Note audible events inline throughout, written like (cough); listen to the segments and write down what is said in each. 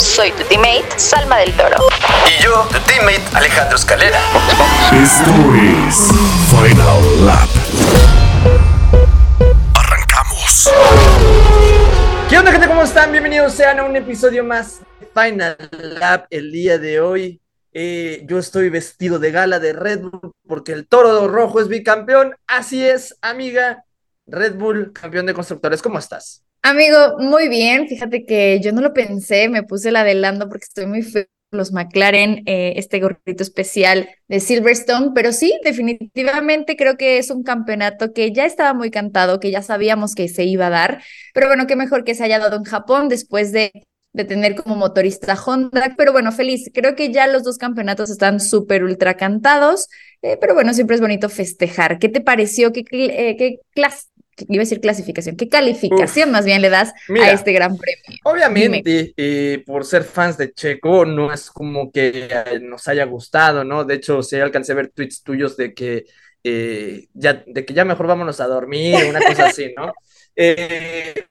Soy tu teammate, Salma del Toro. Y yo, tu teammate, Alejandro Escalera. Esto es Final Lap. Arrancamos. ¿Qué onda, gente? ¿Cómo están? Bienvenidos sean a un episodio más de Final Lap el día de hoy. Eh, yo estoy vestido de gala de Red Bull porque el toro rojo es bicampeón. Así es, amiga. Red Bull, campeón de constructores. ¿Cómo estás? Amigo, muy bien. Fíjate que yo no lo pensé, me puse el adelanto porque estoy muy feo los McLaren, eh, este gorrito especial de Silverstone, pero sí, definitivamente creo que es un campeonato que ya estaba muy cantado, que ya sabíamos que se iba a dar, pero bueno, qué mejor que se haya dado en Japón después de, de tener como motorista Honda, pero bueno, feliz, creo que ya los dos campeonatos están súper ultra cantados, eh, pero bueno, siempre es bonito festejar. ¿Qué te pareció? ¿Qué, eh, qué clase? Iba a decir clasificación, ¿qué calificación más bien le das a este gran premio? Obviamente, eh, por ser fans de Checo, no es como que nos haya gustado, ¿no? De hecho, sí alcancé a ver tweets tuyos de que, eh, ya, de que ya mejor vámonos a dormir, una cosa así, ¿no? (laughs) Eh,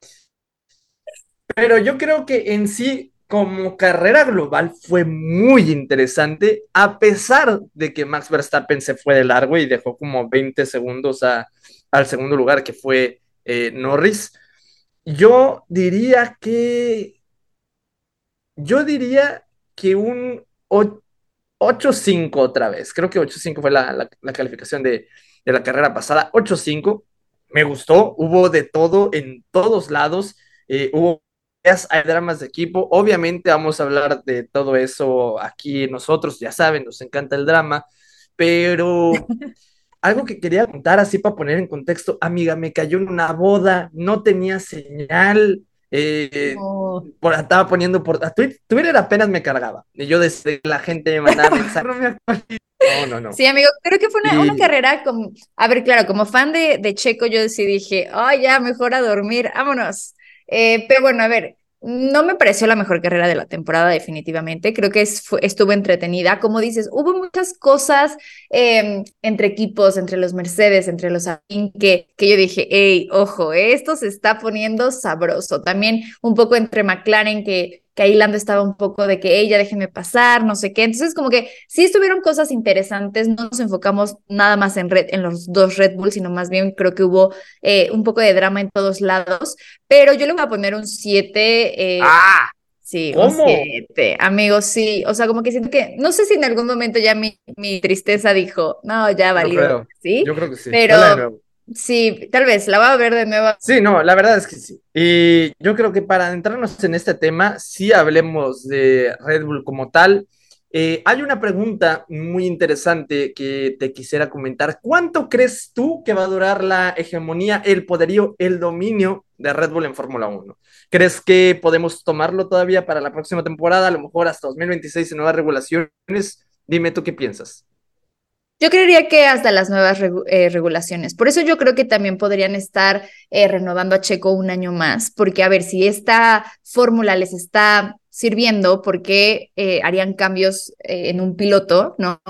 pero yo creo que en sí, como carrera global, fue muy interesante, a pesar de que Max Verstappen se fue de largo y dejó como 20 segundos a al segundo lugar, que fue eh, Norris. Yo diría que. Yo diría que un 8-5 otra vez. Creo que 8-5 fue la, la, calificación de, de, la carrera pasada. 8-5. Me gustó. Hubo de todo en todos lados. Eh, hubo hay dramas de equipo. Obviamente vamos a hablar de todo eso aquí nosotros, ya saben, nos encanta el drama, pero (laughs) algo que quería contar así para poner en contexto, amiga, me cayó en una boda, no tenía señal, eh, por, estaba poniendo por Twitter, Twitter, apenas me cargaba, y yo desde la gente me mandaba (laughs) mensajes. no, no, no. Sí, amigo, creo que fue una, carrera como, a ver, claro, como fan de, de Checo, yo decidí, dije, ay, ya, mejor a dormir, vámonos. Eh, pero bueno, a ver, no me pareció la mejor carrera de la temporada, definitivamente. Creo que estuvo entretenida. Como dices, hubo muchas cosas em, entre equipos, entre los Mercedes, entre los que, que yo dije, hey, ojo, esto se está poniendo sabroso. También un poco entre McLaren, que que ahí Lando estaba un poco de que ella déjeme pasar, no sé qué. Entonces, como que sí estuvieron cosas interesantes, no nos enfocamos nada más en, red, en los dos Red Bull, sino más bien creo que hubo eh, un poco de drama en todos lados, pero yo le voy a poner un 7. Eh, ¡Ah! Sí, un 7, amigos, sí. O sea, como que siento que, no sé si en algún momento ya mi, mi tristeza dijo, no, ya valió. ¿sí? Yo creo que sí. Pero Sí, tal vez, la voy a ver de nuevo. Sí, no, la verdad es que sí. Y yo creo que para entrarnos en este tema, sí hablemos de Red Bull como tal. Eh, hay una pregunta muy interesante que te quisiera comentar. ¿Cuánto crees tú que va a durar la hegemonía, el poderío, el dominio de Red Bull en Fórmula 1? ¿Crees que podemos tomarlo todavía para la próxima temporada, a lo mejor hasta 2026 en nuevas regulaciones? Dime tú qué piensas. Yo creería que hasta las nuevas eh, regulaciones. Por eso yo creo que también podrían estar eh, renovando a Checo un año más, porque a ver si esta fórmula les está sirviendo, porque eh, harían cambios en un piloto, ¿no?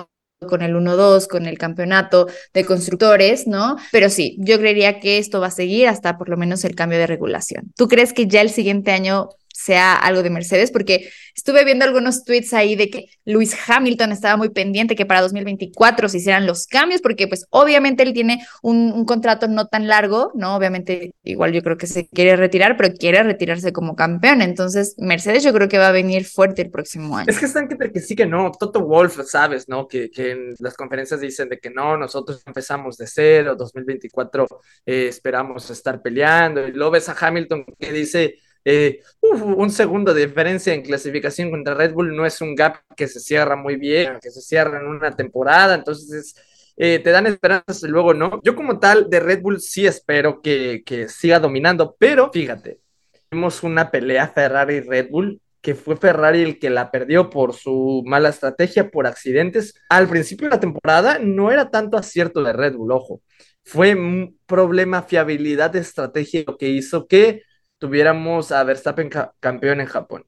con el 1-2, con el campeonato de constructores, ¿no? Pero sí, yo creería que esto va a seguir hasta por lo menos el cambio de regulación. ¿Tú crees que ya el siguiente año sea algo de Mercedes, porque estuve viendo algunos tweets ahí de que Luis Hamilton estaba muy pendiente que para 2024 se hicieran los cambios, porque pues obviamente él tiene un, contrato no tan largo, ¿no? Obviamente igual yo creo que se quiere retirar, pero quiere retirarse como campeón, entonces Mercedes yo creo que va a venir fuerte el próximo año. Es que están que, que sí que no, Toto Wolf, sabes, ¿no? Que, que en las conferencias dicen de que no, nosotros empezamos de cero, 2024 eh, esperamos estar peleando, y luego ves a Hamilton que dice eh, un segundo de diferencia en clasificación contra Red Bull no es un gap que se cierra muy bien, que se cierra en una temporada, entonces eh, te dan esperanzas y luego no. Yo como tal de Red Bull sí espero que, que siga dominando, pero fíjate, tenemos una pelea Ferrari-Red Bull que fue Ferrari el que la perdió por su mala estrategia, por accidentes. Al principio de la temporada no era tanto acierto de Red Bull, ojo. Fue un problema fiabilidad de estrategia lo que hizo que tuviéramos a Verstappen campeón en Japón.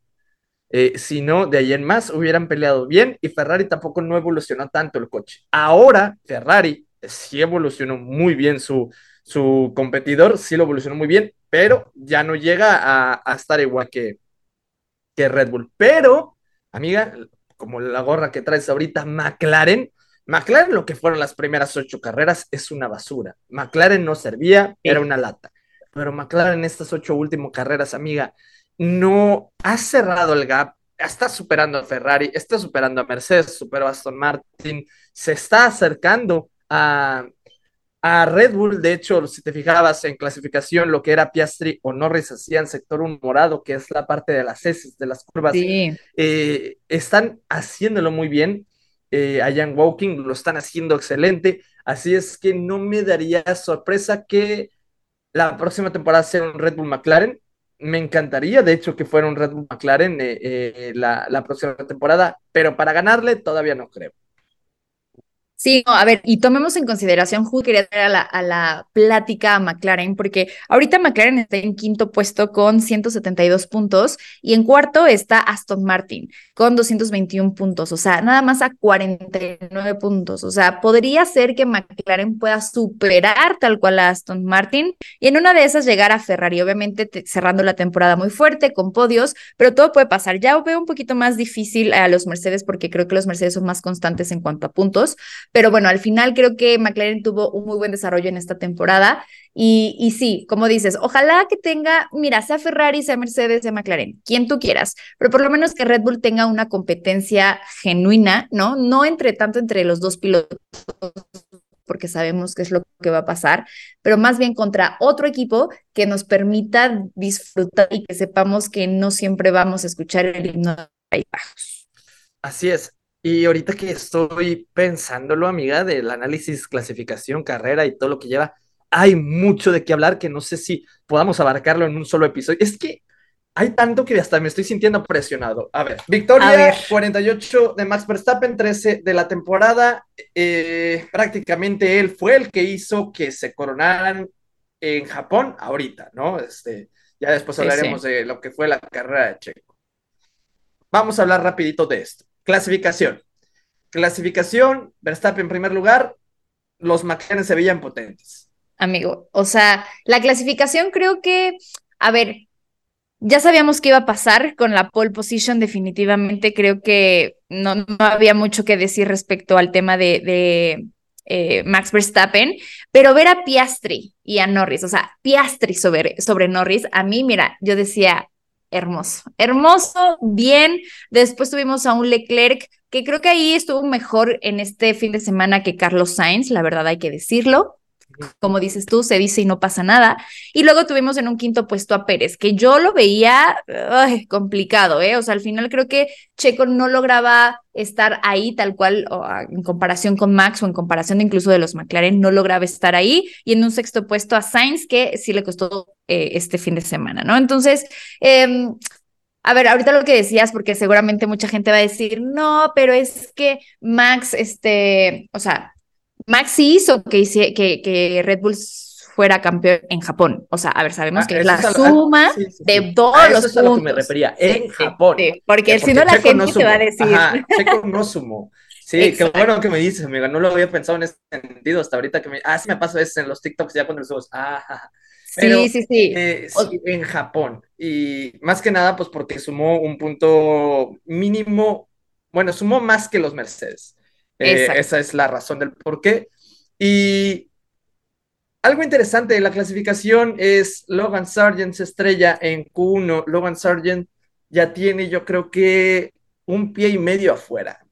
Eh, si no, de ahí en más hubieran peleado bien y Ferrari tampoco no evolucionó tanto el coche. Ahora Ferrari sí evolucionó muy bien su, su competidor, sí lo evolucionó muy bien, pero ya no llega a, a estar igual que, que Red Bull. Pero, amiga, como la gorra que traes ahorita, McLaren, McLaren lo que fueron las primeras ocho carreras es una basura. McLaren no servía, era una lata. Pero McLaren en estas ocho últimas carreras, amiga, no ha cerrado el gap, está superando a Ferrari, está superando a Mercedes, superó a Aston Martin, se está acercando a, a Red Bull, de hecho, si te fijabas en clasificación, lo que era Piastri o Norris hacían sector un morado, que es la parte de las heces, de las curvas, eh, están haciéndolo muy bien. Eh, a Jan Walking lo están haciendo excelente, así es que no me daría sorpresa que la próxima temporada sea un Red Bull McLaren. Me encantaría, de hecho, que fuera un Red Bull McLaren eh, la, la próxima temporada, pero para ganarle todavía no creo. Sí, a ver, y tomemos en consideración, Ju quería traer a la, a la plática a McLaren, porque ahorita McLaren está en quinto puesto con 172 puntos y en cuarto está Aston Martin con 221 puntos, o sea, nada más a 49 puntos, o sea, podría ser que McLaren pueda superar tal cual a Aston Martin y en una de esas llegar a Ferrari, obviamente cerrando la temporada muy fuerte con podios, pero todo puede pasar. Ya veo un poquito más difícil a los Mercedes porque creo que los Mercedes son más constantes en cuanto a puntos pero bueno, al final creo que McLaren tuvo un muy buen desarrollo en esta temporada. Y, y sí, como dices, ojalá que tenga, mira, sea Ferrari, sea Mercedes, sea McLaren, quien tú quieras, pero por lo menos que Red Bull tenga una competencia genuina, ¿no? No entre tanto entre los dos pilotos porque sabemos qué es lo que va a pasar, pero más bien contra otro equipo que nos permita disfrutar y que sepamos que no siempre vamos a escuchar el himno de Bajos. Así es, y ahorita que estoy pensándolo, amiga, del análisis, clasificación, carrera y todo lo que lleva, hay mucho de qué hablar que no sé si podamos abarcarlo en un solo episodio. Es que hay tanto que hasta me estoy sintiendo presionado. A ver, victoria 48 de Max Verstappen, 13 de la temporada. Eh, prácticamente él fue el que hizo que se coronaran en Japón ahorita, ¿no? Este, ya después hablaremos de lo que fue la carrera de Checo. Vamos a hablar rapidito de esto. Clasificación. Clasificación, Verstappen en primer lugar, los McLaren se veían potentes. Amigo, o sea, la clasificación creo que, a ver, ya sabíamos qué iba a pasar con la pole position, definitivamente creo que no, no había mucho que decir respecto al tema de, de eh, Max Verstappen, pero ver a Piastri y a Norris, o sea, Piastri sobre, sobre Norris, a mí, mira, yo decía, hermoso, hermoso, bien. Después tuvimos a un Leclerc que creo que ahí estuvo mejor en este fin de semana que Carlos Sainz, la verdad hay que decirlo como dices tú, se dice y no pasa nada. Y luego tuvimos en un quinto puesto a Pérez, que yo lo veía complicado, ¿eh? O sea, al final creo que Checo no lograba estar ahí tal cual en comparación con Max o en comparación incluso de los McLaren, no lograba estar ahí. Y en un sexto puesto a Sainz, que sí le costó eh, este fin de semana, ¿no? Entonces, eh, a ver, ahorita lo que decías, porque seguramente mucha gente va a decir, no, pero es que Max, este, o sea, Max hizo que, que, que Red Bull fuera campeón en Japón. O sea, a ver, sabemos ah, que es la suma de todos los puntos. Es a lo que me refería, en Japón. porque, si no la gente te va a decir. Ajá, Checo no sumó. Sí, qué bueno que me dices, amiga. No lo había pensado en ese sentido hasta ahorita que me. Ah, sí me pasa eso en los TikToks ya cuando los Ah, sí, sí, sí. Eh, sí. En Japón. Y más que nada, pues porque sumó un punto mínimo. Bueno, sumó más que los Mercedes. Eh, esa es la razón del por qué. Y algo interesante de la clasificación es Logan Sargent se estrella en Q1. Logan Sargent ya tiene, yo creo que, un pie y medio afuera,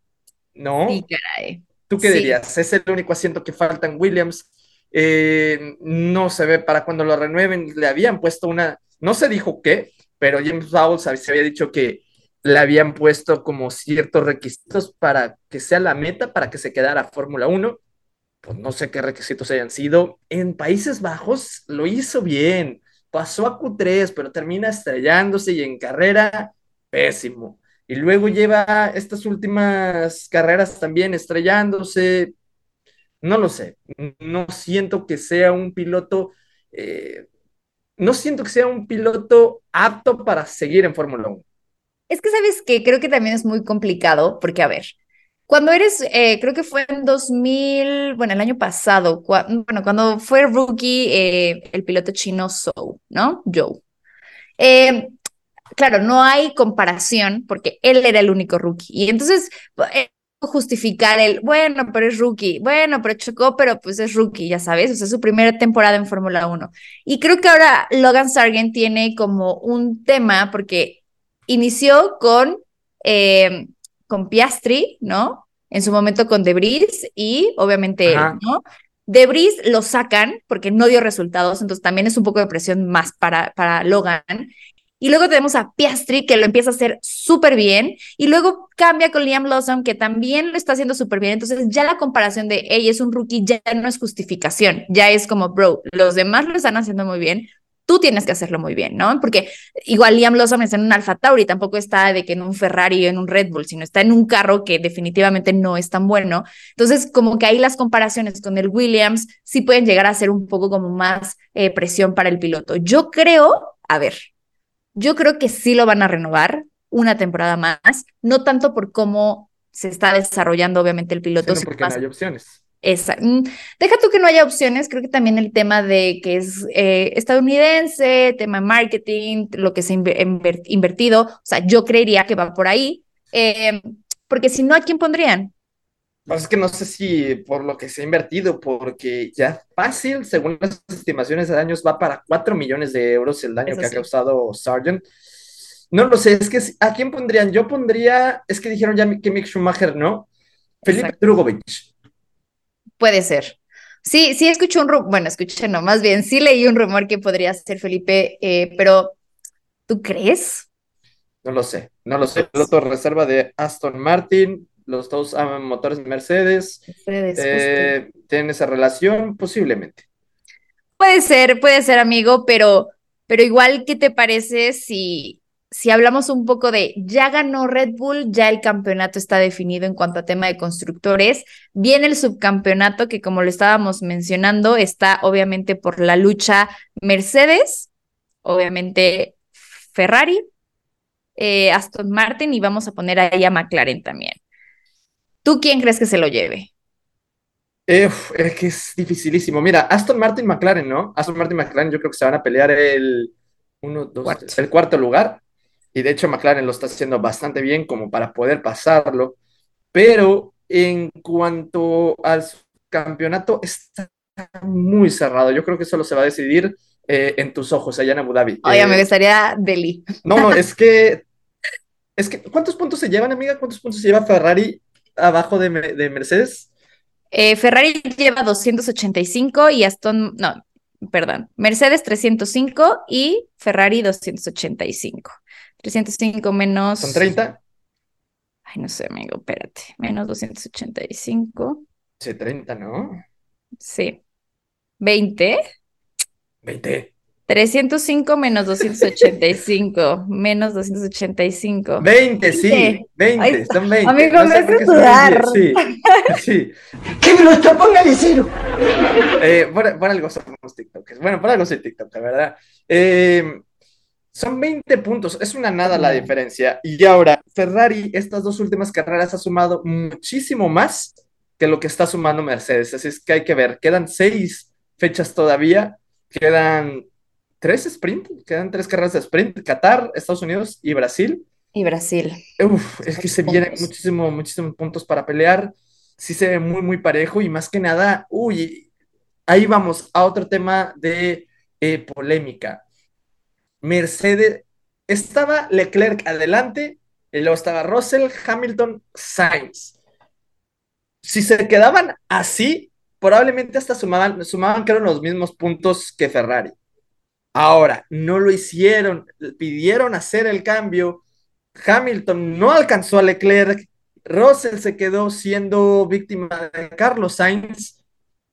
¿no? Sí, caray. ¿Tú qué dirías? Es el único asiento que falta en Williams. Eh, no se ve para cuando lo renueven. Le habían puesto una, no se dijo qué, pero James Bowles se había dicho que le habían puesto como ciertos requisitos para que sea la meta, para que se quedara Fórmula 1. Pues no sé qué requisitos hayan sido. En Países Bajos lo hizo bien, pasó a Q3, pero termina estrellándose y en carrera pésimo. Y luego lleva estas últimas carreras también estrellándose. No lo sé. No siento que sea un piloto. eh, no siento que sea un piloto apto para seguir en Fórmula 1. Es que sabes que creo que también es muy complicado, porque a ver, cuando eres, eh, creo que fue en 2000, bueno, el año pasado, bueno, cuando fue rookie eh, el piloto chino Zhou, ¿no? Zhou. Eh, claro, no hay comparación porque él era el único rookie. Y entonces, eh, justificar el, bueno, pero es rookie, bueno, pero chocó, pero pues es rookie, ya sabes, o sea, su primera temporada en Fórmula 1. Y creo que ahora Logan Sargent tiene como un tema porque inició con, eh, con Piastri, ¿no? En su momento con Debris y obviamente él, Ajá. ¿no? Debris lo sacan porque no dio resultados, entonces también es un poco de presión más para, para Logan. Y luego tenemos a Piastri, que lo empieza a hacer súper bien. Y luego cambia con Liam Lawson, que también lo está haciendo súper bien. Entonces ya la comparación de, hey, es un rookie, ya no es justificación. Ya es como, bro, los demás lo están haciendo muy bien. Tú tienes que hacerlo muy bien, ¿no? Porque igual Liam Lawson está en un Alfa Tauri, tampoco está de que en un Ferrari o en un Red Bull, sino está en un carro que definitivamente no es tan bueno. Entonces, como que ahí las comparaciones con el Williams sí pueden llegar a ser un poco como más eh, presión para el piloto. Yo creo, a ver, yo creo que sí lo van a renovar una temporada más, no tanto por cómo se está desarrollando obviamente el piloto, Sino porque más no hay opciones. Esa. mm, Deja tú que no haya opciones, creo que también el tema de que es eh, estadounidense, tema de marketing, lo que se ha inver- inver- invertido, o sea, yo creería que va por ahí, eh, porque si no, ¿a quién pondrían? Pues es que no sé si por lo que se ha invertido, porque ya fácil, según las estimaciones de daños, va para 4 millones de euros el daño Eso que ha causado Sargent. No lo sé, es que ¿a quién pondrían? Yo pondría, es que dijeron ya que Mick Schumacher, ¿no? Felipe. Drugovich. Puede ser. Sí, sí escuché un rumor, bueno, escuché no, más bien sí leí un rumor que podría ser Felipe, eh, pero ¿tú crees? No lo sé, no lo sé. Piloto reserva de Aston Martin, los dos aman motores Mercedes. Justo. Eh, ¿tienen esa relación? Posiblemente. Puede ser, puede ser, amigo, pero, pero igual, ¿qué te parece si, si hablamos un poco de ya ganó Red Bull, ya el campeonato está definido en cuanto a tema de constructores, viene el subcampeonato que como lo estábamos mencionando, está obviamente por la lucha Mercedes, obviamente Ferrari, eh, Aston Martin y vamos a poner ahí a McLaren también. ¿Tú quién crees que se lo lleve? Uf, es que es dificilísimo. Mira, Aston Martin McLaren, ¿no? Aston Martin McLaren yo creo que se van a pelear el, uno, dos, Cuarto. el cuarto lugar. Y de hecho McLaren lo está haciendo bastante bien como para poder pasarlo. Pero en cuanto al campeonato, está muy cerrado. Yo creo que solo se va a decidir eh, en tus ojos allá en Abu Dhabi. Oye, Eh, me gustaría Delhi. no, no, es que, (laughs) es que, ¿cuántos puntos se llevan, amiga? ¿Cuántos puntos se lleva Ferrari abajo de, de Mercedes? Eh, Ferrari lleva 285 y Aston, no, perdón, Mercedes 305 y Ferrari 285. 305 menos. ¿Son 30? Ay, no sé, amigo, espérate. Menos 285. Sí, 30, ¿no? Sí. 20. 20. 305 menos 285. (laughs) Menos 285. 20, sí, Veinte. 20, Ahí está. son 20. Amigo, No me sé hace. 10, Sí, sí. ¡Que me lo está póngale cero! Eh, por, por algo somos TikTokers. Bueno, por algo soy TikToker, ¿verdad? Eh, son 20 puntos, es una nada la diferencia. Y ahora, Ferrari, estas dos últimas carreras ha sumado muchísimo más que lo que está sumando Mercedes. Así es que hay que ver, quedan seis fechas todavía, quedan tres sprint, quedan tres carreras de sprint, Qatar, Estados Unidos y Brasil. Y Brasil. Uf, es que se vienen muchísimo, muchísimos puntos para pelear. Sí se ve muy, muy parejo y más que nada, uy, ahí vamos a otro tema de eh, polémica. Mercedes, estaba Leclerc adelante y luego estaba Russell, Hamilton, Sainz. Si se quedaban así, probablemente hasta sumaban, sumaban creo los mismos puntos que Ferrari. Ahora, no lo hicieron, pidieron hacer el cambio. Hamilton no alcanzó a Leclerc, Russell se quedó siendo víctima de Carlos Sainz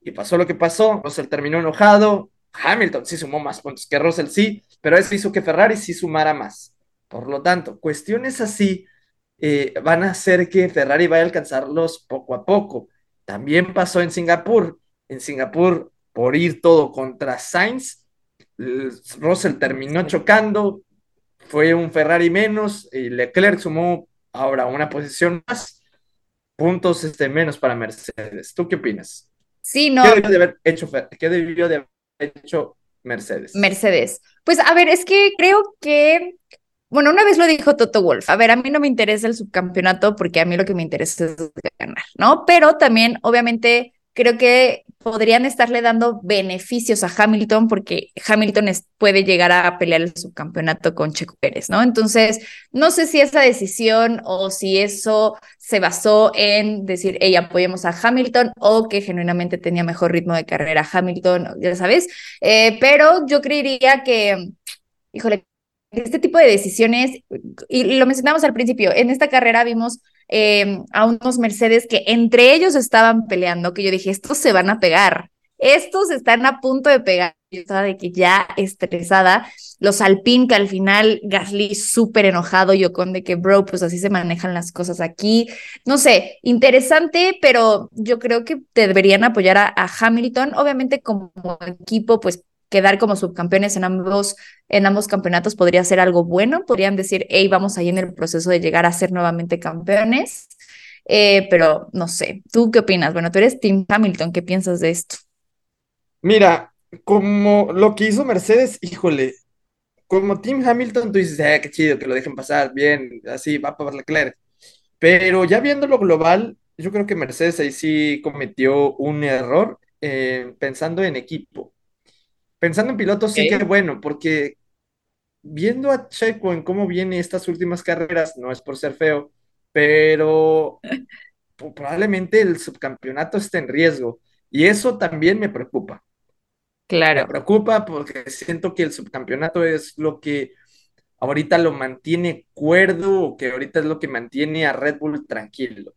y pasó lo que pasó. Russell terminó enojado. Hamilton sí sumó más puntos que Russell, sí, pero eso hizo que Ferrari sí sumara más. Por lo tanto, cuestiones así eh, van a hacer que Ferrari vaya a alcanzarlos poco a poco. También pasó en Singapur. En Singapur, por ir todo contra Sainz, Russell terminó chocando, fue un Ferrari menos y Leclerc sumó ahora una posición más, puntos este, menos para Mercedes. ¿Tú qué opinas? Sí, no. ¿Qué debió de haber hecho, qué debió de haber hecho Mercedes? Mercedes. Pues a ver, es que creo que bueno, una vez lo dijo Toto Wolf, a ver, a mí no me interesa el subcampeonato porque a mí lo que me interesa es ganar, ¿no? Pero también, obviamente, creo que podrían estarle dando beneficios a Hamilton porque Hamilton puede llegar a pelear el subcampeonato con Checo Pérez, ¿no? Entonces, no sé si esa decisión o si eso se basó en decir, hey, apoyemos a Hamilton o que genuinamente tenía mejor ritmo de carrera Hamilton, ya sabes, eh, pero yo creería que, híjole, este tipo de decisiones, y lo mencionamos al principio, en esta carrera vimos eh, a unos Mercedes que entre ellos estaban peleando, que yo dije, estos se van a pegar, estos están a punto de pegar, yo estaba de que ya estresada, los Alpine que al final Gasly súper enojado, yo con de que, bro, pues así se manejan las cosas aquí, no sé, interesante, pero yo creo que deberían apoyar a, a Hamilton, obviamente como equipo, pues quedar como subcampeones en ambos, en ambos campeonatos podría ser algo bueno. Podrían decir, hey, vamos ahí en el proceso de llegar a ser nuevamente campeones. Eh, pero no sé, ¿tú qué opinas? Bueno, tú eres Tim Hamilton, ¿qué piensas de esto? Mira, como lo que hizo Mercedes, híjole, como Tim Hamilton, tú dices, ah, qué chido, que lo dejen pasar, bien, así va para Leclerc. Pero ya viéndolo global, yo creo que Mercedes ahí sí cometió un error eh, pensando en equipo. Pensando en pilotos, sí que bueno, porque viendo a Checo en cómo viene estas últimas carreras, no es por ser feo, pero (laughs) probablemente el subcampeonato esté en riesgo. Y eso también me preocupa. Claro. Me preocupa porque siento que el subcampeonato es lo que ahorita lo mantiene cuerdo o que ahorita es lo que mantiene a Red Bull tranquilo.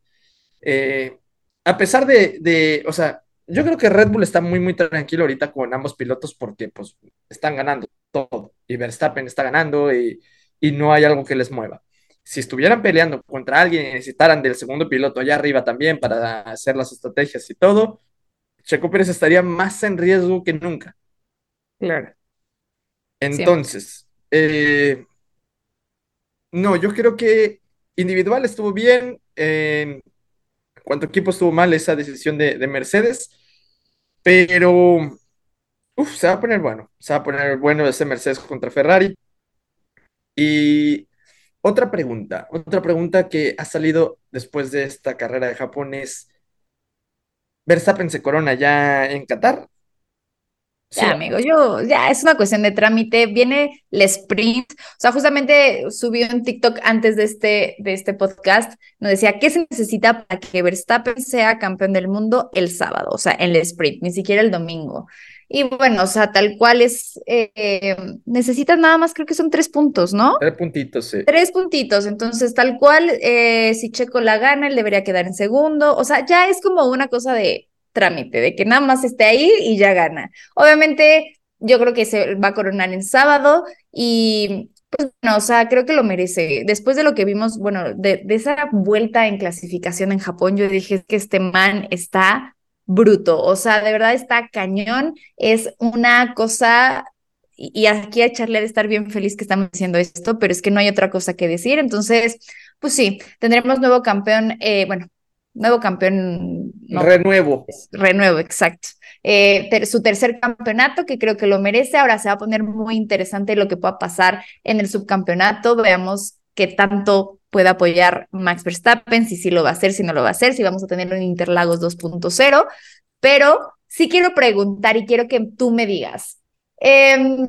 Eh, a pesar de, de, o sea, yo creo que Red Bull está muy, muy tranquilo ahorita con ambos pilotos porque pues están ganando todo y Verstappen está ganando y, no hay algo que les mueva. Si estuvieran peleando contra alguien y necesitaran del segundo piloto allá arriba también para hacer las estrategias y todo, Checo Pérez estaría más en riesgo que nunca. Claro. Entonces, eh, no, yo creo que individual estuvo bien. En cuanto equipo estuvo mal esa decisión de, de Mercedes. Pero, uff, se va a poner bueno. Se va a poner bueno ese Mercedes contra Ferrari. Y otra pregunta, otra pregunta que ha salido después de esta carrera de Japón es, ¿Verstappen se corona ya en Qatar? Ya, amigo, yo, ya es una cuestión de trámite. Viene el sprint. O sea, justamente subí un TikTok antes de este, de este podcast. Nos decía, ¿qué se necesita para que Verstappen sea campeón del mundo el sábado? O sea, en el sprint, ni siquiera el domingo. Y bueno, o sea, tal cual es, eh, necesitas nada más, creo que son tres puntos, ¿no? Tres puntitos, sí. Tres puntitos, entonces tal cual, eh, si Checo la gana, él debería quedar en segundo, o sea, ya es como una cosa de, trámite, de que nada más esté ahí y ya gana. Obviamente, yo creo que se va a coronar en sábado y pues bueno, o sea, creo que lo merece. Después de lo que vimos, bueno, de, esa vuelta en clasificación en Japón, yo dije que este man está bruto, o sea, de verdad está cañón, es una cosa y aquí a Charlie de estar bien feliz que estamos diciendo esto, pero es que no hay otra cosa que decir. Entonces, pues sí, tendremos nuevo campeón, eh, bueno, nuevo campeón. renuevo. Renuevo, exacto. Eh, su tercer campeonato, que creo que lo merece. Ahora se va a poner muy interesante lo que pueda pasar en el subcampeonato. Veamos qué tanto puede apoyar Max Verstappen, si sí lo va a hacer, si no lo va a hacer, si vamos a tener un Interlagos 2.0. Pero sí quiero preguntar y quiero que tú me digas. Eh,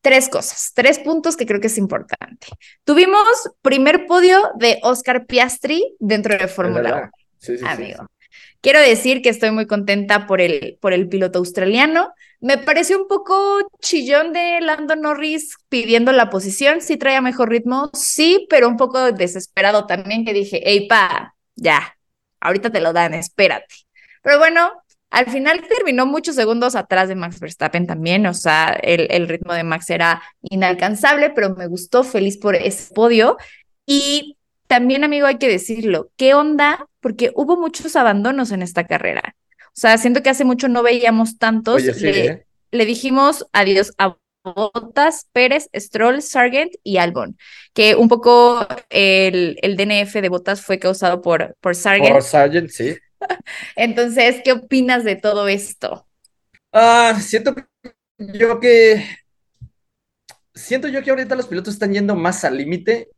tres cosas, tres puntos que creo que es importante. Tuvimos primer podio de Oscar Piastri dentro de Fórmula 1. Sí, sí, amigo. Quiero decir que estoy muy contenta por el, por el piloto australiano. Me pareció un poco chillón de Lando Norris pidiendo la posición. Sí traía mejor ritmo, sí, pero un poco desesperado también que dije, hey, pa, ya, ahorita te lo dan, espérate. Pero bueno, Al final terminó muchos segundos atrás de Max Verstappen también, o sea, el, el ritmo de Max era inalcanzable, pero me gustó, feliz por ese podio. Y también, amigo, hay que decirlo, ¿qué onda? Porque hubo muchos abandonos en esta carrera. O sea, siento que hace mucho no veíamos tantos. Oye, sí, le, ¿eh? le dijimos adiós a Bottas, Pérez, Stroll, Sargent y Albon, que un poco el, el DNF de Bottas fue causado por, por Sargent. Por Sargent, sí. (laughs) Entonces, ¿qué opinas de todo esto? Ah, siento yo que. Siento yo que ahorita los pilotos están yendo más al límite,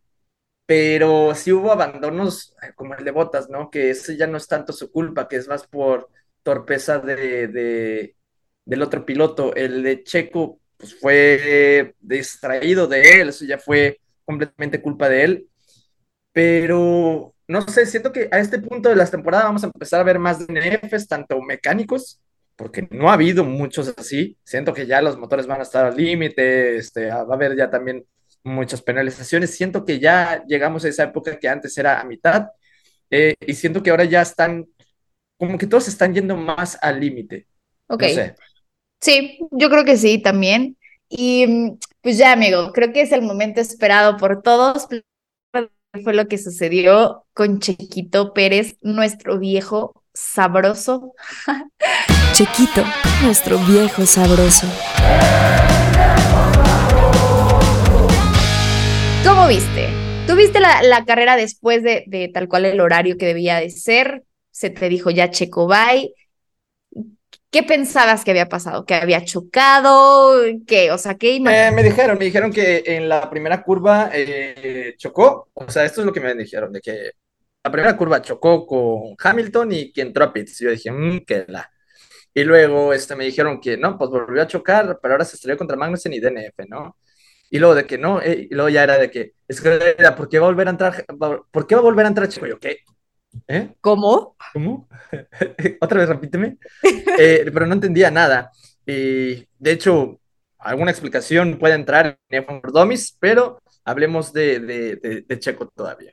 pero sí hubo abandonos eh, como el de Botas, ¿no? Que ese ya no es tanto su culpa, que es más por torpeza de, de- del otro piloto. El de Checo, pues fue distraído de él, eso ya fue completamente culpa de él. Pero no sé, siento que a este punto de la temporada vamos a empezar a ver más DNFs, tanto mecánicos, porque no ha habido muchos así. Siento que ya los motores van a estar al límite, este, va a haber ya también muchas penalizaciones. Siento que ya llegamos a esa época que antes era a mitad, eh, y siento que ahora ya están, como que todos están yendo más al límite. Ok. No sé. Sí, yo creo que sí también. Y mm, pues ya, amigo, creo que es el momento esperado por todos. Fue lo que sucedió con Chequito Pérez, nuestro viejo sabroso. (laughs) Chequito, nuestro viejo sabroso. ¿Cómo viste? ¿Tú viste la, la carrera después de, de tal cual el horario que debía de ser? Se te dijo ya Checo bye. ¿Qué pensabas que había pasado? ¿Que había chocado? ¿Qué? O sea, ¿qué Eh, me dijeron, me dijeron que en la primera curva eh, chocó, o sea, esto es lo que me dijeron, de que la primera curva chocó con Hamilton y que entró a pits. Y yo dije, mmm, que la. Y luego este, me dijeron que no, pues volvió a chocar, pero ahora se estrelló contra Magnussen y DNF, ¿no? Y luego de que no, eh, y luego ya era de que, es que ¿por qué va a volver a entrar? ¿Por qué va a volver a entrar Checo? Yo, ¿qué? ¿Eh? ¿Cómo? ¿Cómo? (laughs) Otra vez repíteme. Eh, pero no entendía nada. Y de hecho, alguna explicación puede entrar en F1 for Dummies, pero hablemos de, de, de- de Checo todavía.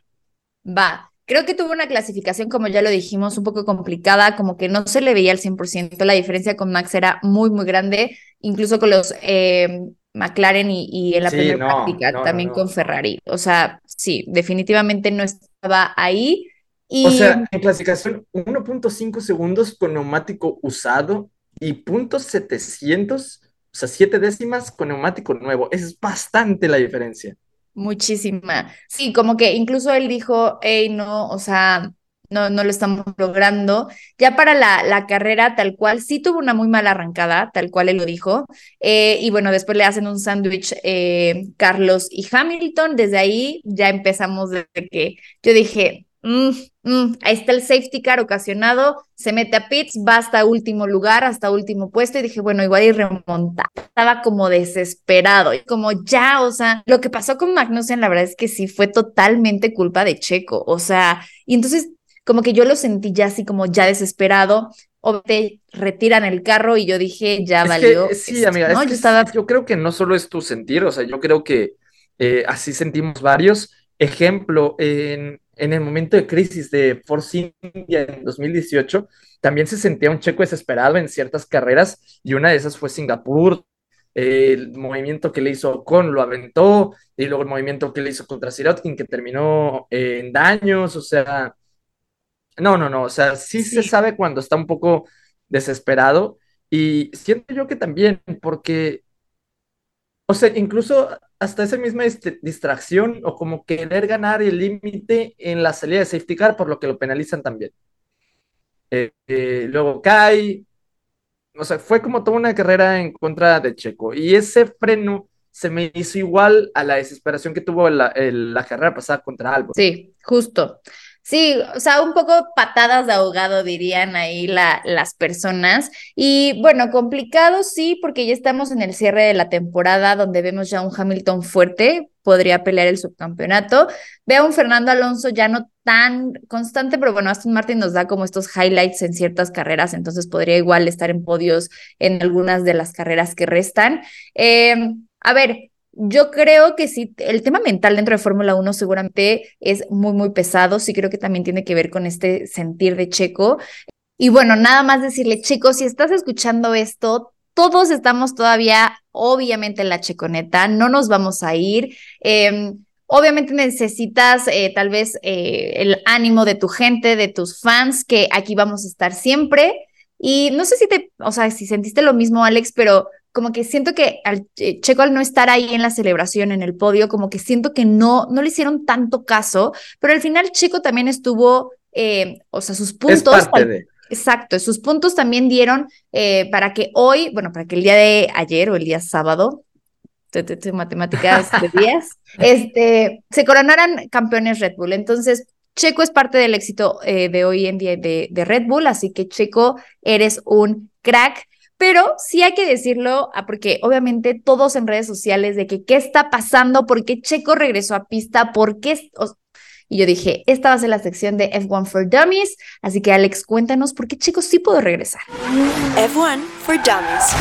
Va, creo que tuvo una clasificación, como ya lo dijimos, un poco complicada, como que no se le veía al 100%, la diferencia con Max era muy, muy grande, incluso con los eh, McLaren y, y en la Sí, primera no, práctica, no, también no. con Ferrari. O sea, sí, definitivamente no estaba ahí. Y O sea, en clasificación, 1.5 segundos con neumático usado y punto 700, o sea, 7 décimas con neumático nuevo. Es bastante la diferencia. Muchísima. Sí, como que incluso él dijo, hey, no, o sea, no, no lo estamos logrando. Ya para la, la carrera, tal cual, sí tuvo una muy mala arrancada, tal cual él lo dijo. Eh, y bueno, después le hacen un sándwich eh, Carlos y Hamilton. Desde ahí ya empezamos desde que yo dije, "Mm, mm, ahí está el safety car ocasionado, se mete a pits, va hasta último lugar, hasta último puesto. Y dije, bueno, igual y remonta estaba como desesperado, y como ya, o sea, lo que pasó con Magnussen, la verdad es que sí fue totalmente culpa de Checo, o sea, y entonces como que yo lo sentí ya así como ya desesperado, o te retiran el carro y yo dije, ya Es valió. que, sí, esto, amiga, ¿no? es Yo que estaba, yo creo que no solo es tu sentir, o sea, yo creo que eh, así sentimos varios. Ejemplo, en, en el momento de crisis de Force India en 2018, también se sentía un checo desesperado en ciertas carreras y una de esas fue Singapur. eh, el movimiento que le hizo con lo aventó y luego el movimiento que le hizo contra Sirotkin que terminó eh, en daños, o sea, no, no, no, o sea, sí, se Sí. sabe cuando está un poco desesperado y siento yo que también, porque, o sea, incluso hasta esa misma este, distracción o como querer ganar el límite en la salida de safety car, por lo que lo penalizan también. Eh, eh, luego cae, o sea, fue como toda una carrera en contra de Checo y ese freno se me hizo igual a la desesperación que tuvo la, el- la carrera pasada contra Albon. sí, justo. Sí, o sea, un poco patadas de ahogado dirían ahí la, las personas. Y bueno, complicado sí, porque ya estamos en el cierre de la temporada donde vemos ya un Hamilton fuerte, podría pelear el subcampeonato. Veo a un Fernando Alonso ya no tan constante, pero bueno, Aston Martin nos da como estos highlights en ciertas carreras, entonces podría igual estar en podios en algunas de las carreras que restan. Eh, a ver, yo creo que sí, el tema mental dentro de Fórmula 1 seguramente es muy, muy pesado. Sí creo que también tiene que ver con este sentir de Checo. Y bueno, nada más decirle, chicos, si estás escuchando esto, todos estamos todavía, obviamente, en la checoneta, no nos vamos a ir. Em, obviamente necesitas eh, tal vez eh, el ánimo de tu gente, de tus fans, que aquí vamos a estar siempre. Y no sé si te, o sea, si sentiste lo mismo, Alex, pero como que siento que al eh, Checo al no estar ahí en la celebración, en el podio, como que siento que no, no le hicieron tanto caso, pero al final Checo también estuvo, o sea, sus puntos... Exacto, sus puntos también dieron eh, para que hoy, bueno, para que el día de ayer o el día sábado, matemáticas de (laughs) días, este, se coronaran campeones Red Bull. Entonces, Checo es parte del éxito eh, de hoy en día de, de, Red Bull, así que Checo, eres un crack. Pero sí hay que decirlo, ah, porque obviamente todos en redes sociales de que qué está pasando, por qué Checo regresó a pista, por qué, y yo dije, esta va a ser la sección de F1 for Dummies. Así que Alex, cuéntanos por qué chicos sí puedo regresar. F1 for Dummies.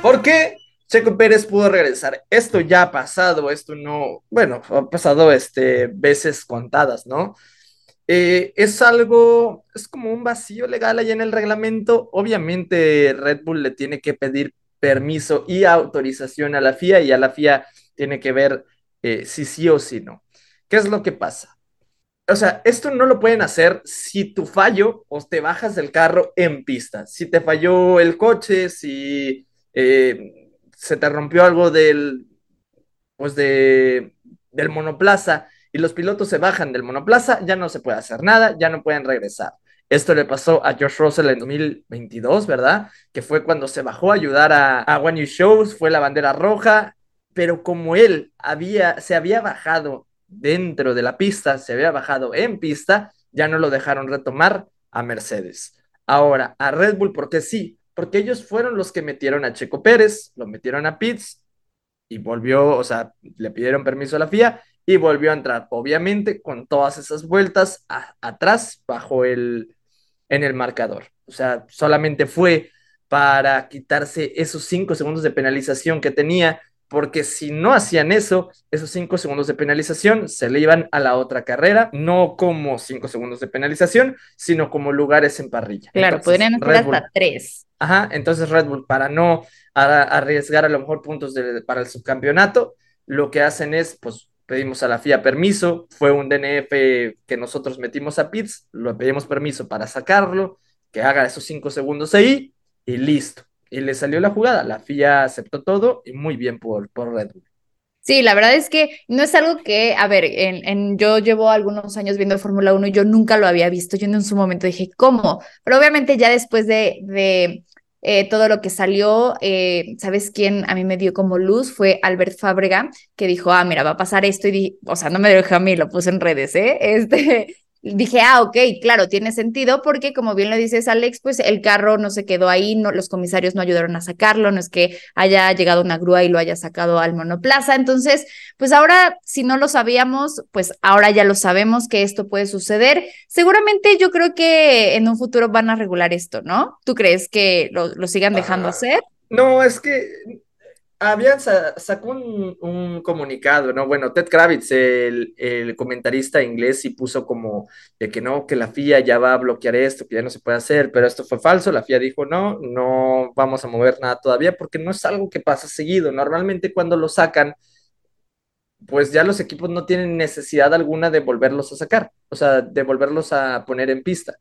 ¿Por qué Checo Pérez pudo regresar? Esto ya ha pasado, esto no, bueno, ha pasado este, veces contadas, ¿no? Eh, es algo, es como un vacío legal ahí en el reglamento. Obviamente Red Bull le tiene que pedir permiso y autorización a la FIA y a la FIA tiene que ver eh, si sí o si no. ¿Qué es lo que pasa? O sea, esto no lo pueden hacer si tu fallo o te bajas del carro en pista. Si te falló el coche, si eh, se te rompió algo del, pues de, del monoplaza y los pilotos se bajan del monoplaza, ya no se puede hacer nada, ya no pueden regresar. Esto le pasó a George Russell en 2022, ¿verdad? Que fue cuando se bajó a ayudar a, a One New Shows, fue la bandera roja, pero como él había, se había bajado dentro de la pista, se había bajado en pista, ya no lo dejaron retomar a Mercedes. Ahora, a Red Bull, porque sí, porque ellos fueron los que metieron a Checo Pérez, lo metieron a Pitts y volvió, o sea, le pidieron permiso a la FIA y volvió a entrar, obviamente con todas esas vueltas atrás bajo el en el marcador. O sea, solamente fue para quitarse esos cinco segundos de penalización que tenía porque si no hacían eso, esos cinco segundos de penalización se le iban a la otra carrera, no como cinco segundos de penalización, sino como lugares en parrilla. Claro, podrían hacer hasta tres. Ajá, entonces Red Bull, para no arriesgar a lo mejor puntos para el subcampeonato, lo que hacen es, pues pedimos a la FIA permiso, fue un DNF que nosotros metimos a Pitts, lo pedimos permiso para sacarlo, que haga esos cinco segundos ahí y listo y le salió la jugada. La FIA aceptó todo y muy bien por, por Red Bull. Sí, la verdad es que no es algo que, a ver, en, yo llevo algunos años viendo Fórmula 1 y yo nunca lo había visto. Yo en su momento dije, ¿cómo? Pero obviamente ya después de, de eh, todo lo que salió, eh, ¿sabes quién a mí me dio como luz? Fue Albert Fábrega, que dijo, ah, mira, va a pasar esto y, o sea, no me dejó a mí, lo puse en redes, ¿eh? (laughs) Este, dije, ah, ok, claro, tiene sentido porque como bien lo dices Alex, pues el carro no se quedó ahí, no, los comisarios no ayudaron a sacarlo, no es que haya llegado una grúa y lo haya sacado al monoplaza. Entonces, pues ahora, si no lo sabíamos, pues ahora ya lo sabemos que esto puede suceder. Seguramente yo creo que en un futuro van a regular esto, ¿no? ¿Tú crees que lo, lo sigan dejando ah, hacer? No, es que habían sacó un, comunicado, ¿no? Bueno, Ted Kravitz, el, comentarista inglés, y puso como de que no, que la FIA ya va a bloquear esto, que ya no se puede hacer, pero esto fue falso. La FIA dijo no, no vamos a mover nada todavía porque no es algo que pasa seguido. Normalmente cuando lo sacan, pues ya los equipos no tienen necesidad alguna de volverlos a sacar, o sea, de volverlos a poner en pista.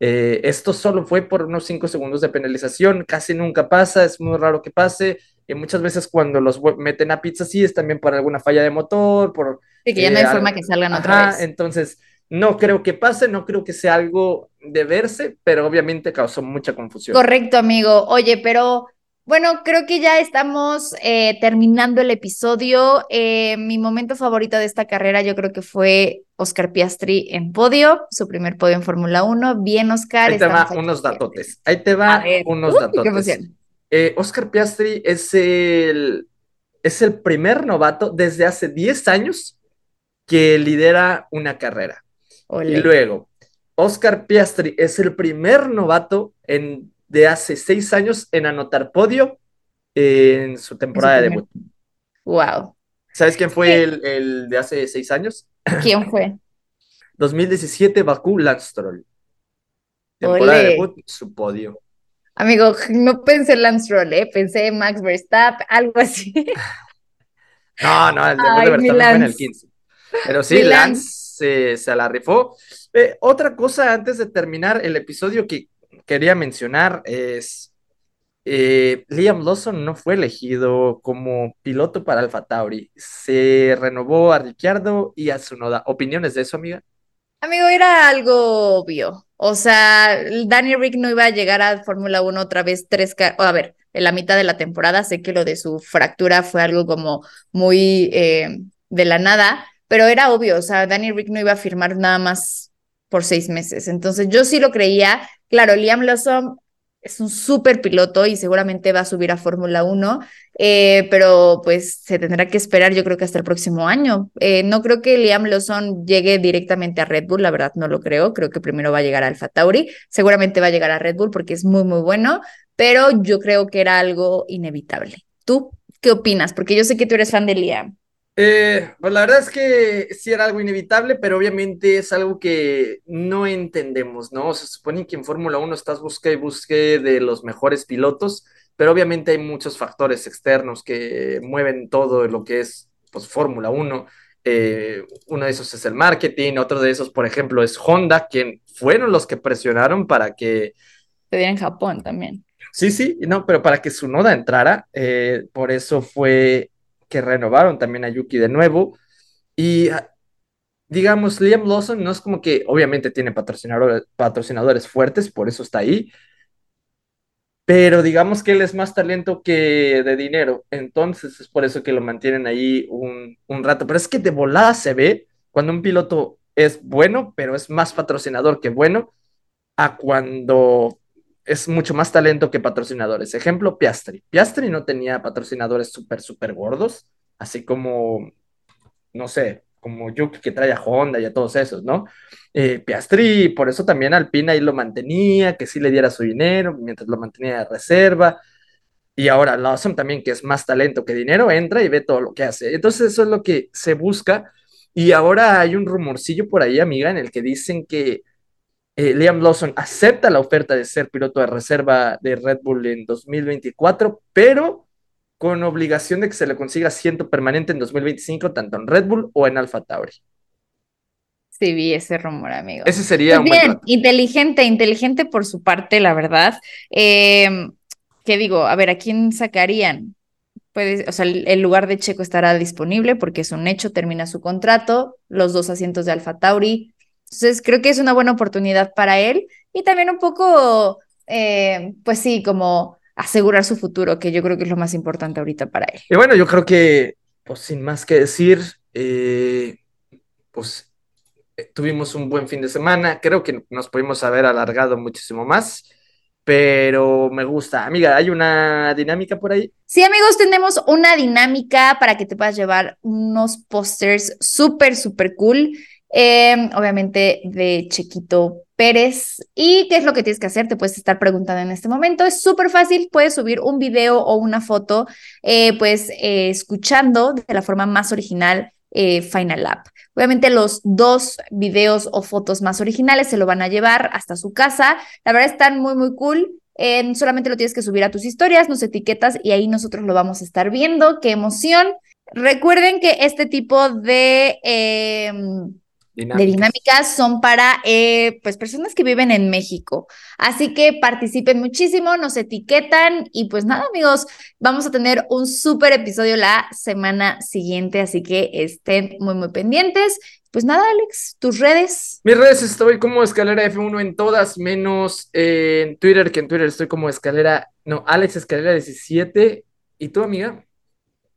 Eh, esto solo fue por unos cinco segundos de penalización, casi nunca pasa, es muy raro que pase y muchas veces cuando los meten a pizza sí es también por alguna falla de motor, por... Sí, que ya no hay eh, forma que salgan otra vez. Entonces, no creo que pase, no creo que sea algo de verse, pero obviamente causó mucha confusión. Correcto, amigo. Oye, pero bueno, creo que ya estamos eh, terminando el episodio. Eh, mi momento favorito de esta carrera yo creo que fue Oscar Piastri en podio, su primer podio en Fórmula 1. Bien, Oscar. Ahí te va unos datotes. Ahí te va unos datotes. Eh, Oscar Piastri es el, es el primer novato desde hace 10 años que lidera una carrera. Y luego, Oscar Piastri es el primer novato en, de hace 6 años en anotar podio en su temporada de debut. Wow. ¿Sabes quién fue el, el, de hace 6 años? ¿Quién fue? 2017 Bakú Lance Temporada de debut, su podio. Amigo, no pensé en Lance Roll, ¿eh? pensé en Max Verstappen, algo así. (laughs) No, no, el debut Ay, de Verstappen fue en el Lance. 15. Pero sí, Lance se, se la rifó. Eh, otra cosa antes de terminar el episodio que quería mencionar es eh, Liam Lawson no fue elegido como piloto para Alfa Tauri. Se renovó a Ricciardo y a Tsunoda. ¿Opiniones de eso, amiga? Amigo, era algo obvio. O sea, Danny Rick no iba a llegar a Fórmula 1 otra vez tres, ca- o a ver, en la mitad de la temporada. Sé que lo de su fractura fue algo como muy eh, de la nada, pero era obvio. O sea, Danny Rick no iba a firmar nada más por seis meses. Entonces, yo sí lo creía. Claro, Liam Lawson es un súper piloto y seguramente va a subir a Fórmula 1, eh, pero pues se tendrá que esperar yo creo que hasta el próximo año. Eh, no creo que Liam Lawson llegue directamente a Red Bull, la verdad no lo creo, creo que primero va a llegar a Alfa Tauri, seguramente va a llegar a Red Bull porque es muy muy bueno, pero yo creo que era algo inevitable. ¿Tú qué opinas? Porque yo sé que tú eres fan de Liam. Eh, pues la verdad es que sí era algo inevitable, pero obviamente es algo que no entendemos, ¿no? Se supone que en Fórmula 1 estás busca y busque de los mejores pilotos, pero obviamente hay muchos factores externos que mueven todo lo que es pues, Fórmula 1. Eh, uno de esos es el marketing, otro de esos, por ejemplo, es Honda, quien fueron los que presionaron para que Te diré en Japón también. Sí, sí, no, pero para que su noda entrara, eh, por eso fue que renovaron también a Yuki de nuevo. Y ah, digamos, Liam Lawson no es como que obviamente tiene patrocinadores, patrocinadores fuertes, por eso está ahí, pero digamos que él es más talento que de dinero, entonces es por eso que lo mantienen ahí un, un rato. Pero es que de volada se ve cuando un piloto es bueno, pero es más patrocinador que bueno, a cuando es mucho más talento que patrocinadores. Ejemplo, Piastri. Piastri no tenía patrocinadores súper, súper gordos, así como, no sé, como Yuki que trae a Honda y a todos esos, ¿no? Eh, Piastri, por eso también Alpina ahí lo mantenía, que sí le diera su dinero, mientras lo mantenía de reserva. Y ahora Lawson también, que es más talento que dinero, entra y ve todo lo que hace. Entonces eso es lo que se busca. Y ahora hay un rumorcillo por ahí, amiga, en el que dicen que eh, Liam Lawson acepta la oferta de ser piloto de reserva de Red Bull en 2024, pero con obligación de que se le consiga asiento permanente en 2025, tanto en Red Bull o en Alfa Tauri. Sí, vi ese rumor, amigo. Ese sería Pues un bien, inteligente, inteligente por su parte, la verdad. Eh, ¿qué digo? A ver, ¿a quién sacarían? Puede, o sea, el, el lugar de Checo estará disponible porque es un hecho, termina su contrato, los dos asientos de Alfa Tauri. Entonces, creo que es una buena oportunidad para él y también un poco, eh, pues sí, como asegurar su futuro, que yo creo que es lo más importante ahorita para él. Y bueno, yo creo que, pues sin más que decir, eh, pues eh, tuvimos un buen fin de semana. Creo que nos pudimos haber alargado muchísimo más, pero me gusta. Amiga, ¿hay una dinámica por ahí? Sí, amigos, tenemos una dinámica para que te puedas llevar unos pósters súper, súper cool. Eh, obviamente de Chequito Pérez. ¿Y qué es lo que tienes que hacer? Te puedes estar preguntando en este momento. Es súper fácil, puedes subir un video o una foto, eh, pues eh, escuchando de la forma más original eh, Final App. Obviamente los dos videos o fotos más originales se lo van a llevar hasta su casa. La verdad están muy, muy cool. Eh, solamente lo tienes que subir a tus historias, nos etiquetas y ahí nosotros lo vamos a estar viendo. ¡Qué emoción! Recuerden que este tipo de, eh, de Dinámicas. son para eh, pues personas que viven en México. Así que participen muchísimo, nos etiquetan y pues nada, amigos, vamos a tener un súper episodio la semana siguiente, así que estén muy, muy pendientes. Pues nada, Alex, tus redes. Mis redes estoy como Escalera F1 en todas, menos en Twitter, que en Twitter estoy como Escalera, no, Alex Escalera 17. ¿Y tú, amiga?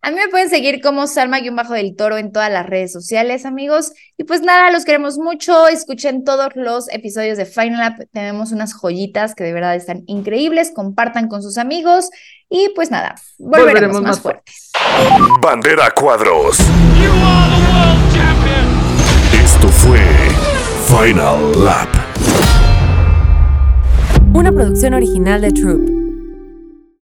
A mí me pueden seguir como Salma-Bajo del Toro en todas las redes sociales, amigos. Y pues nada, los queremos mucho. Escuchen todos los episodios de Final App. Tenemos unas joyitas que de verdad están increíbles. Compartan con sus amigos. Y pues nada, volveremos, más fuertes. Bandera Cuadros. Esto fue Final Lap. Una producción original de Troop.